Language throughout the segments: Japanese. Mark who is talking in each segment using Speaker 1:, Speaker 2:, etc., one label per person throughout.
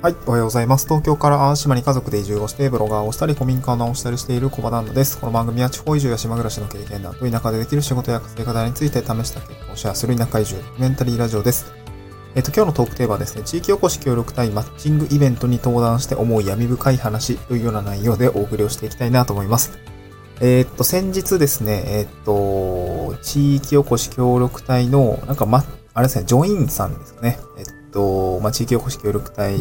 Speaker 1: はい、おはようございます。東京から淡島に家族で移住をして、ブロガーをしたり、古民家を直したりしている小場旦那です。この番組は地方移住や島暮らしの経験談と田舎でできる仕事や稼ぎ方について試した結果をシェアする田舎移住メンタリーラジオです。えっと、今日のトークテーマはですね、地域おこし協力隊マッチングイベントに登壇して思う闇深い話というような内容でお送りをしていきたいなと思います。えっと、先日ですね、えっと、地域おこし協力隊の、なんか、ま、あれですね、ジョインさんですかね。えっと、まあ、地域おこし協力隊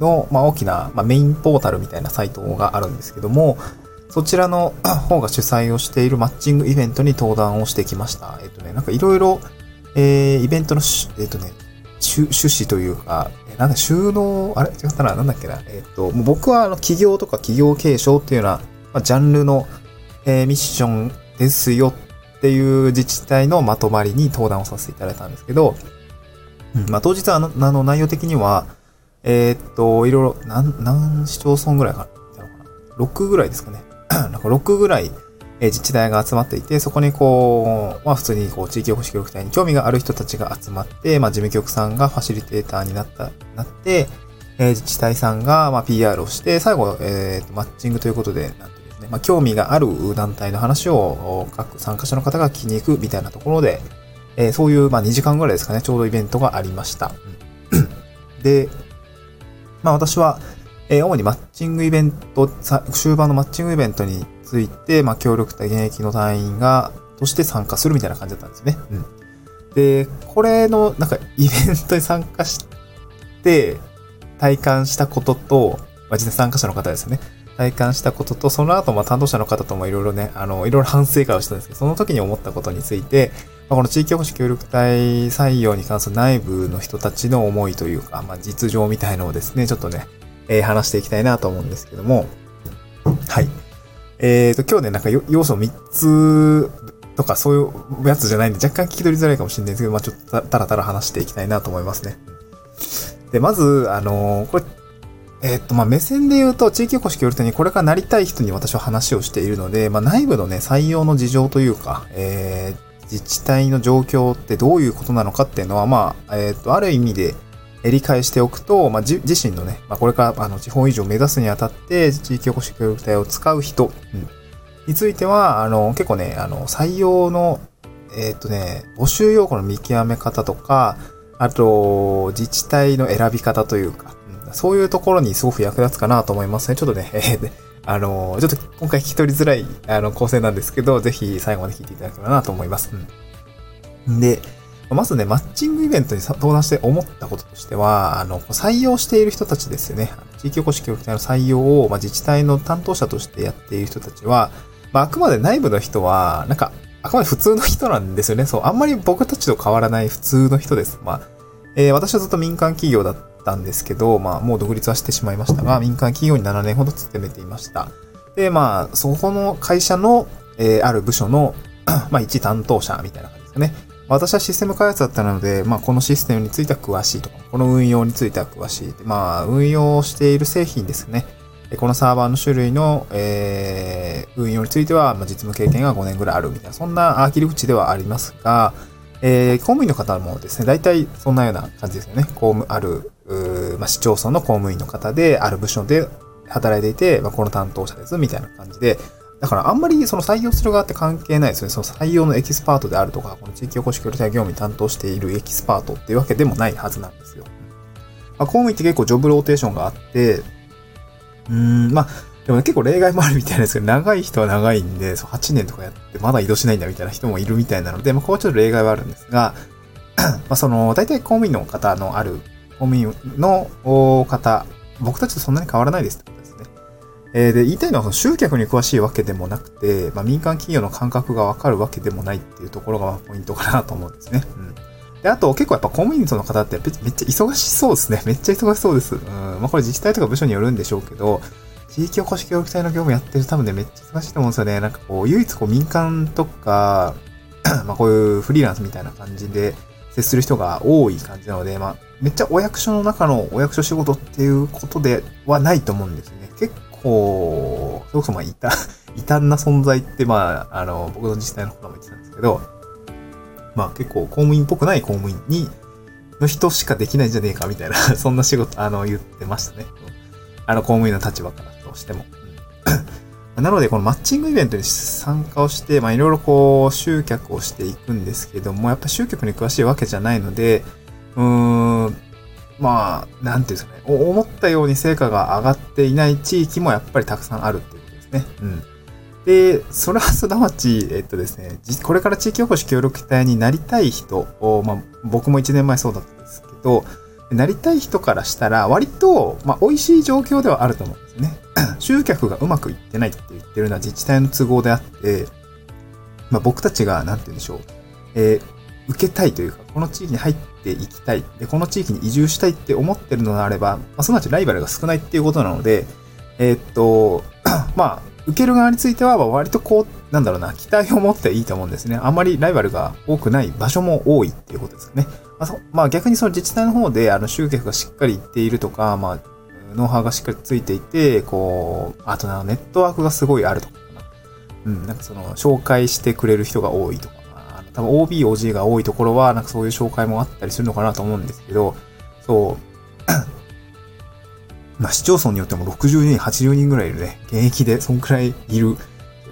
Speaker 1: の、まあ、大きな、まあ、メインポータルみたいなサイトがあるんですけども、そちらの 方が主催をしているマッチングイベントに登壇をしてきました。えっとね、なんかいろいろ、えー、イベントの、えっとね、趣旨というか、なんだ、収納、あれ違ったな、なんだっけな。えっと、もう僕はあの企業とか企業継承っていうような、まあ、ジャンルの、えーミッションですよっていう自治体のまとまりに登壇をさせていただいたんですけど、うんまあ、当日はあのあの内容的には、えーっと、いろいろ、何、何市町村ぐらいかな ?6 ぐらいですかね。なんか6ぐらい、えー自治体が集まっていて、そこにこう、まあ普通にこう地域おこし協力隊に興味がある人たちが集まって、まあ事務局さんがファシリテーターになった、なって、えー自治体さんがまあ PR をして、最後、えーとマッチングということで、なんてですね、まあ興味がある団体の話を各参加者の方が聞きに行くみたいなところで、えーそういうまあ2時間ぐらいですかね、ちょうどイベントがありました。で、まあ私は、えー主にマッチングイベント、さ終盤のマッチングイベントについて、まあ協力隊現役の隊員が、として参加するみたいな感じだったんですね。うん。で、これの、なんかイベントに参加して、体感したことと、まあ実際参加者の方ですね。体感したことと、その後、まあ担当者の方ともいろいろね、あの、いろいろ反省会をしたんですけど、その時に思ったことについて、まあ、この地域おこし協力隊採用に関する内部の人たちの思いというか、まあ、実情みたいのをですね、ちょっとね、えー話していきたいなと思うんですけども、はい。えーと、今日ね、なんか要素3つとかそういうやつじゃないんで、若干聞き取りづらいかもしれないですけど、まあちょっとたたらたら話していきたいなと思いますね。で、まず、あのーこれ、えっと、まあ、目線で言うと、地域おこし協力隊にこれからなりたい人に私は話をしているので、まあ、内部のね、採用の事情というか、えー自治体の状況ってどういうことなのかっていうのは、まあ、えーっと、ある意味でえ理解しておくと、まあ、自身のね、まあ、これから、あの、地方移住を目指すにあたって、地域おこし協力隊を使う人、うん。については、あの、結構ね、あの、採用の、えーっとね、募集要項の見極め方とか、あと、自治体の選び方というか、そういうところにすごく役立つかなと思いますね。ちょっとね、えーあの、ちょっと今回聞き取りづらい、あの、構成なんですけど、ぜひ最後まで聞いていただければなと思います。うん。で、まずね、マッチングイベントにさ登壇して思ったこととしては、あの、採用している人たちですよね。地域おこし協力隊の採用を、まあ、自治体の担当者としてやっている人たちは、まあ、あくまで内部の人は、なんか、あくまで普通の人なんですよね。そう、あんまり僕たちと変わらない普通の人です。まあ、えー私はずっと民間企業だったたんですけど、まあ、もう独立はしてしまいましたが、民間企業に7年ほど勤めていました。で、まあ、そこの会社の、えーある部署の、まあ、一担当者みたいな感じですね。私はシステム開発だったので、まあ、このシステムについては詳しいとか、この運用については詳しい。まあ、運用している製品ですね。このサーバーの種類の、えー運用については、まあ、実務経験が5年ぐらいあるみたいな、そんな切り口ではありますが、えー公務員の方もですね、大体そんなような感じですよね。公務、ある、まあ、市町村の公務員の方で、ある部署で働いていて、まあ、この担当者です、みたいな感じで、だからあんまりその採用する側って関係ないですね。その採用のエキスパートであるとか、この地域おこし協力隊業務に担当しているエキスパートっていうわけでもないはずなんですよ。まあ、公務員って結構ジョブローテーションがあって、うーん、まあ、でもね結構例外もあるみたいなんですけど、長い人は長いんで、そ8年とかやってまだ異動しないんだみたいな人もいるみたいなので、まあ、ここはちょっと例外はあるんですが、まあ、その、大体公務員の方のある、公務員の方、僕たちとそんなに変わらないですってことですね。えーで、言いたいのは、その集客に詳しいわけでもなくて、まあ、民間企業の感覚がわかるわけでもないっていうところがまあポイントかなと思うんですね。うん。で、あと、結構やっぱ公務員の方ってめっちゃ忙しそうですね。めっちゃ忙しそうです。うん。まあ、これ自治体とか部署によるんでしょうけど、地域おこし協力隊の業務やってる多分ね、めっちゃ忙しいと思うんですよね。なんかこう、唯一こう民間とか、まあこういうフリーランスみたいな感じで接する人が多い感じなので、まあ、めっちゃお役所の中のお役所仕事っていうことではないと思うんですね。結構、それこそまあ、異端、異端な存在って、まあ、あの、僕の自治体の方も言ってたんですけど、まあ結構公務員っぽくない公務員に、の人しかできないんじゃねえかみたいな、そんな仕事、あの、言ってましたね。あの、公務員の立場からとしても。なので、このマッチングイベントに参加をして、まあ、いろいろこう、集客をしていくんですけども、やっぱ集客に詳しいわけじゃないので、うーん、まあ、なんていうんですかね、思ったように成果が上がっていない地域もやっぱりたくさんあるっていうことですね。うん。で、それはすなわち、えっとですね、これから地域おこし協力隊になりたい人を、まあ、僕も1年前そうだったんですけど、なりたい人からしたら、割と、まあ、美味しい状況ではあると思うんです。集客がうまくいってないって言ってるのは自治体の都合であって、まあ、僕たちが、なんて言うんでしょう、えー、受けたいというか、この地域に入っていきたい、で、この地域に移住したいって思ってるのであれば、まあ、すなわちライバルが少ないっていうことなので、えー、っと、まあ、受ける側については、割とこう、なんだろうな、期待を持っていいと思うんですね。あんまりライバルが多くない場所も多いっていうことですよね。まあ、まあ、逆にその自治体の方で、あの、集客がしっかりいっているとか、まあ、ノウハウがしっかりついていて、こう、あとな、ネットワークがすごいあるとか。うん、なんかその、紹介してくれる人が多いとか、多分 OB、OG が多いところは、なんかそういう紹介もあったりするのかなと思うんですけど、そう、まあ、市町村によっても60人、80人ぐらいいるね、現役で、そんくらいいる、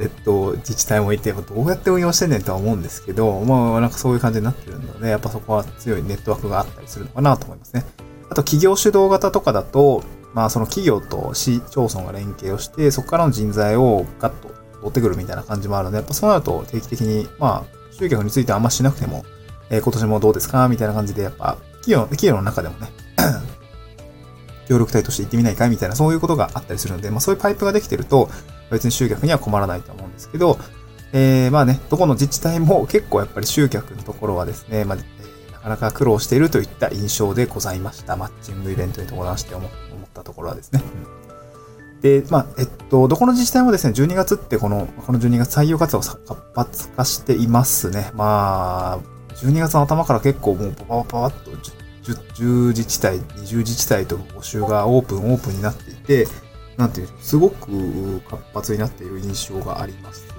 Speaker 1: えっと、自治体もいて、どうやって運用してんねんとは思うんですけど、まあ、なんかそういう感じになってるので、やっぱそこは強いネットワークがあったりするのかなと思いますね。あと、企業主導型とかだと、まあ、その企業と市町村が連携をして、そこからの人材をガッと取ってくるみたいな感じもあるので、やっぱそうなると定期的に、まあ、集客についてはあんましなくても、えー、今年もどうですかみたいな感じで、やっぱ、企業、企業の中でもね 協力隊として行ってみないかみたいな、そういうことがあったりするので、まあそういうパイプができてると、別に集客には困らないと思うんですけど、えー、まあね、どこの自治体も結構やっぱり集客のところはですね、まあ、なかなか苦労しているといった印象でございました。マッチングイベントに伴して思ったところはですね。で、まあ、えっと、どこの自治体もですね、12月ってこの、この12月採用活動を活発化していますね。まあ、12月の頭から結構もうパパパパッと 10, 自治体、20自治体と募集がオープン、オープンになっていて、なんていう、すごく活発になっている印象がありますね。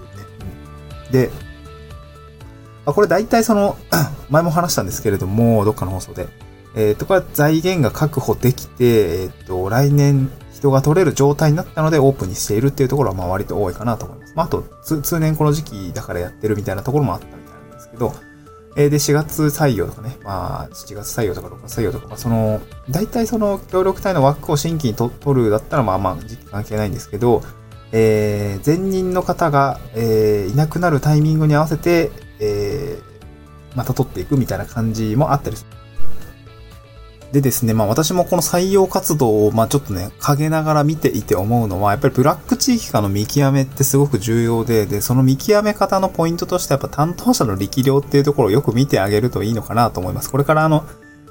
Speaker 1: うん、で、あこれ大体その、前も話したんですけれども、どっかの放送で。えっ、ー、と、これは財源が確保できて、えっ、ー、と、来年人が取れる状態になったのでオープンにしているっていうところはまあ割と多いかなと思います。まあ、あと、通年この時期だからやってるみたいなところもあったみたいなんですけど、えー、で、4月採用とかね、まあ、7月採用とか6月採用とか、まあ、その、大体その協力隊の枠を新規にと取るだったら、まあまあ、時期関係ないんですけど、えー、前任の方が、えー、いなくなるタイミングに合わせて、えー、また取っていくみたいな感じもあったりする。でですね、まあ私もこの採用活動を、まあちょっとね、陰ながら見ていて思うのは、やっぱりブラック地域化の見極めってすごく重要で、で、その見極め方のポイントとしてやっぱ担当者の力量っていうところをよく見てあげるといいのかなと思います。これからあの、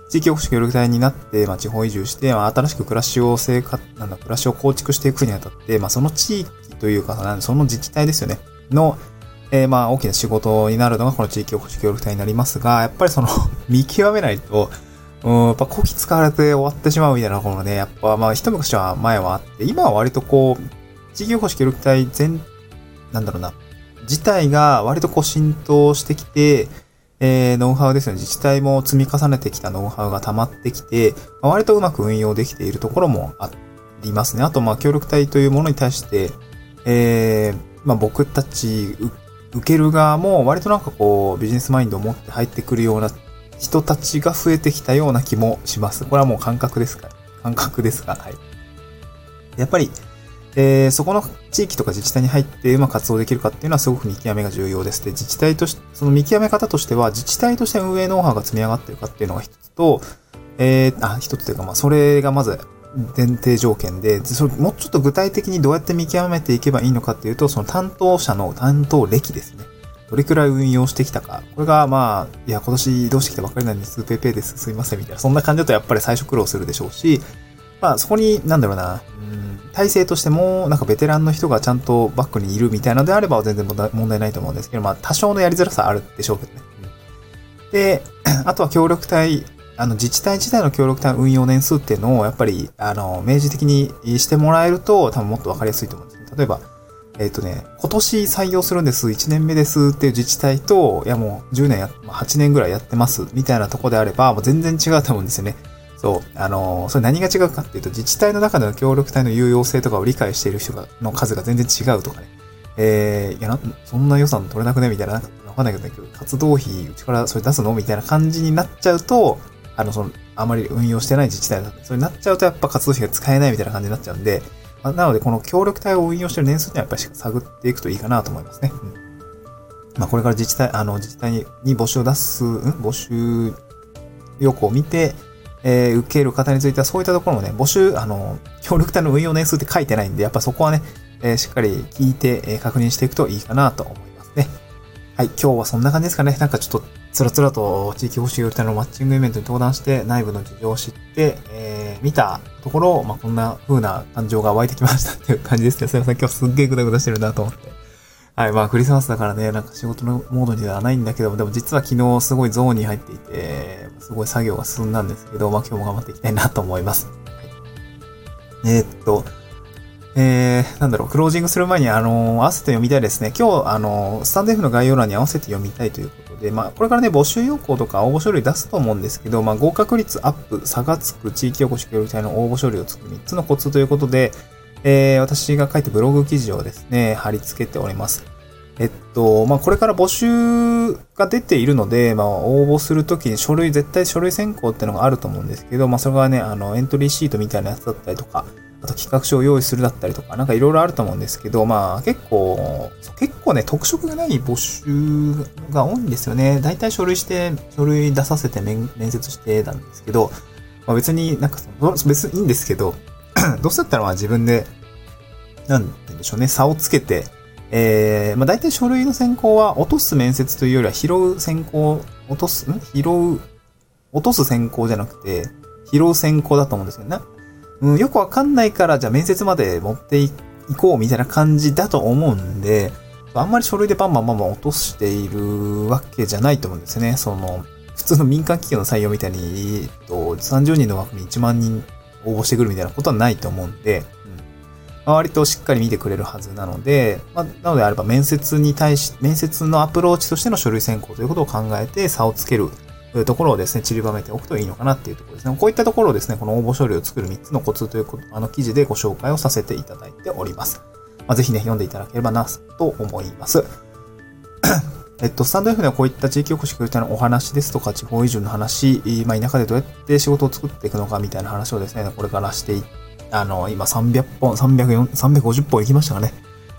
Speaker 1: 地域おこし協力隊になって、まあ、地方移住して、まあ、新しく暮らしを生活、なんだ、暮らしを構築していくにあたって、まあ、その地域というか、その自治体ですよね。の、えー、まあ、大きな仕事になるのがこの地域おこし協力隊になりますが、やっぱりその 見極めないと、うん、やっぱこき使われて終わってしまうみたいなところね、やっぱまあ一昔は前はあって、今は割とこう、地域おこし協力隊全、なんだろうな、自体が割とこう浸透してきて、えー、ノウハウですよね。自治体も積み重ねてきたノウハウが溜まってきて、まあ、割とうまく運用できているところもありますね。あと、まあ、協力隊というものに対して、えー、まあ、僕たち、受ける側も割となんかこう、ビジネスマインドを持って入ってくるような人たちが増えてきたような気もします。これはもう感覚ですか？感覚ですが、はい。やっぱり、えー、そこの地域とか自治体に入ってうまく活動できるかっていうのはすごく見極めが重要です。で、自治体として、その見極め方としては、自治体として運営ノウハウが積み上がってるかっていうのが一つと、えー、あ、一つというか、まあ、それがまず前提条件で、それもうちょっと具体的にどうやって見極めていけばいいのかっていうと、その担当者の担当歴ですね。どれくらい運用してきたか。これがまあ、いや、今年移動してきたばっかりなんです、ペーペーです、すいません、みたいな。そんな感じだとやっぱり最初苦労するでしょうし、まあそこに、なんだろうな、うん、体制としても、なんかベテランの人がちゃんとバックにいるみたいなのであれば全然問題ないと思うんですけど、まあ多少のやりづらさあるでしょうけどね。で、あとは協力隊、あの自治体自体の協力隊運用年数っていうのをやっぱり、あの、明示的にしてもらえると多分もっとわかりやすいと思うんです。例えば、えっ、とね、今年採用するんです、1年目ですっていう自治体と、いやもう10年や、8年ぐらいやってますみたいなとこであれば、もう全然違うと思うんですよね。そう。あのー、それ何が違うかっていうと、自治体の中での協力隊の有用性とかを理解している人がの数が全然違うとかね。えー、いやな、そんな予算取れなくね？みたいな、なんかわかんないけど、活動費、うちからそれ出すの？みたいな感じになっちゃうと、あの、その、あまり運用してない自治体だ、それになっちゃうとやっぱ活動費が使えないみたいな感じになっちゃうんで、なので、この協力隊を運用してる年数にはやっぱり探っていくといいかなと思いますね。うん。まあ、これから自治体、あの、自治体に募集を出す、ん？募集要項を見て、えー、受ける方についてはそういったところもね、募集、あの、協力隊の運用年数って書いてないんで、やっぱそこはね、えー、しっかり聞いて、えー、確認していくといいかなと思いますね。はい、今日はそんな感じですかね。なんかちょっと、つらつらと地域保守協力隊のマッチングイベントに登壇して内部の事情を知って、えー、見たところ、まあ、こんな風な感情が湧いてきましたっていう感じですね。すいません、今日すっげえグダグダしてるなと思って。はい、まあクリスマスだからね、なんか仕事のモードにはないんだけども、でも実は昨日すごいゾーンに入っていて、すごい作業が進んだんですけど、まあ今日も頑張っていきたいなと思います。はい、えー、っと、えー、なんだろう、クロージングする前に、あのー、合わせて読みたいですね。今日、あのー、スタンド F の概要欄に合わせて読みたいということで、まあ、これからね、募集要項とか応募書類出すと思うんですけど、まあ、合格率アップ、差がつく地域おこし協力隊の応募書類を作る3つのコツということで、えー、私が書いたブログ記事をですね、貼り付けております。えっと、まあ、これから募集が出ているので、まあ、応募するときに書類、絶対書類選考っていうのがあると思うんですけど、まあ、それがね、あの、エントリーシートみたいなやつだったりとか、あと企画書を用意するだったりとか、なんかいろいろあると思うんですけど、まあ結構、結構ね、特色がない募集が多いんですよね。大体書類して、書類出させて面接してたんですけど、まあ、別になんかその、別にいいんですけど、どうせだったらまあ自分で、なんて言うんでしょうね、差をつけて、えー、まあ大体書類の選考は落とす面接というよりは拾う選考、落とす、ん？拾う、落とす選考じゃなくて、拾う選考だと思うんですよね。うん、よくわかんないから、じゃあ面接まで持っていこうみたいな感じだと思うんで、あんまり書類でバンバンバンバン落としているわけじゃないと思うんですね。その、普通の民間企業の採用みたいに、えっと、30人の枠に1万人応募してくるみたいなことはないと思うんで、うん、割としっかり見てくれるはずなので、まあ、なのであれば面接に対し、面接のアプローチとしての書類選考ということを考えて差をつけるというところをですね、散りばめておくといいのかなっていうところですね。こういったところをですね、この応募書類を作る3つのコツということ、あの記事でご紹介をさせていただいております。まあ、ぜひね、読んでいただければな、と思います。えっと、スタンド F ではこういった地域おこし協力隊のお話ですとか、地方移住の話、まあ、田舎でどうやって仕事を作っていくのかみたいな話をですね、これからしてい、あの、今300本、300、350本行きましたかね。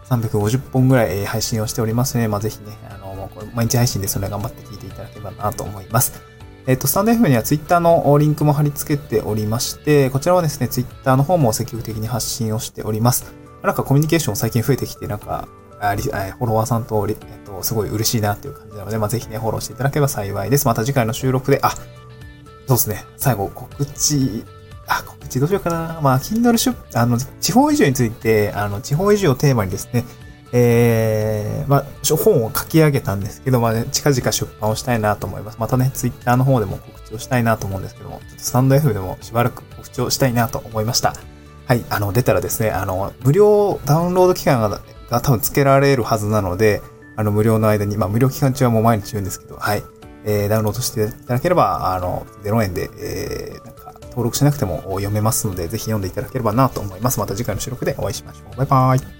Speaker 1: 350本ぐらい配信をしておりますので、まあ、ぜひね、あの、毎日配信ですので頑張って聞いていただければなと思います。えっ、と、スタンド F には Twitter のリンクも貼り付けておりまして、こちらはですね、Twitter の方も積極的に発信をしております。なんかコミュニケーション最近増えてきて、なんか、フォロワーさんと、えっと、すごい嬉しいなっていう感じなので、まあ、ぜひね、フォローしていただければ幸いです。また次回の収録で、あ、そうですね、最後告知、あ、告知どうしようかな。まあ、Kindle 出、あの、地方移住について、あの、地方移住をテーマにですね、えー、まあ、本を書き上げたんですけど、まあ、ね、近々出版をしたいなと思います。またね、ツイッターの方でも告知をしたいなと思うんですけども、ちょっとスタンド F でもしばらく告知をしたいなと思いました。はい、あの、出たらですね、あの、無料ダウンロード期間がが多分つけられるはずなので、あの、無料の間に、まあ、無料期間中はもう毎日言うんですけど、はい、えー、ダウンロードしていただければ、あの、0円で、えー、なんか、登録しなくても読めますので、ぜひ読んでいただければなと思います。また次回の収録でお会いしましょう。バイバーイ。